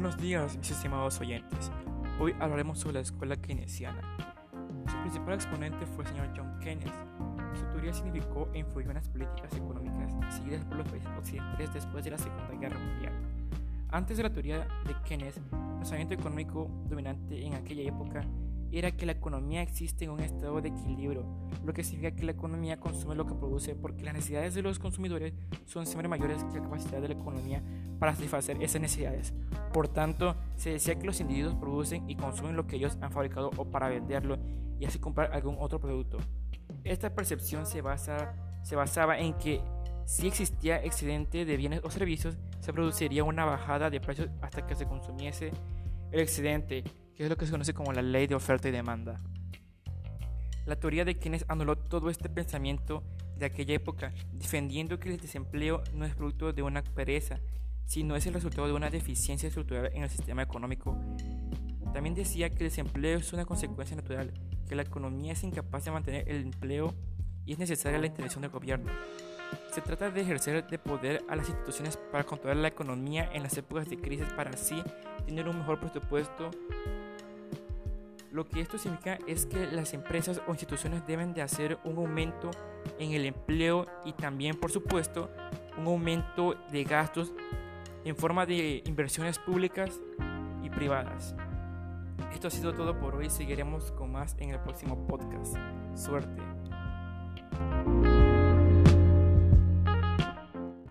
Buenos días, mis estimados oyentes. Hoy hablaremos sobre la escuela keynesiana. Su principal exponente fue el señor John Keynes. Su teoría significó e influyó en las políticas económicas seguidas por los países occidentales después de la Segunda Guerra Mundial. Antes de la teoría de Keynes, el pensamiento económico dominante en aquella época era que la economía existe en un estado de equilibrio, lo que significa que la economía consume lo que produce porque las necesidades de los consumidores son siempre mayores que la capacidad de la economía para satisfacer esas necesidades. Por tanto, se decía que los individuos producen y consumen lo que ellos han fabricado o para venderlo y así comprar algún otro producto. Esta percepción se, basa, se basaba en que si existía excedente de bienes o servicios, se produciría una bajada de precios hasta que se consumiese el excedente que es lo que se conoce como la ley de oferta y demanda. La teoría de quienes anuló todo este pensamiento de aquella época, defendiendo que el desempleo no es producto de una pereza, sino es el resultado de una deficiencia estructural en el sistema económico. También decía que el desempleo es una consecuencia natural, que la economía es incapaz de mantener el empleo y es necesaria la intervención del gobierno. Se trata de ejercer de poder a las instituciones para controlar la economía en las épocas de crisis para así tener un mejor presupuesto lo que esto significa es que las empresas o instituciones deben de hacer un aumento en el empleo y también, por supuesto, un aumento de gastos en forma de inversiones públicas y privadas. Esto ha sido todo por hoy. Seguiremos con más en el próximo podcast. Suerte.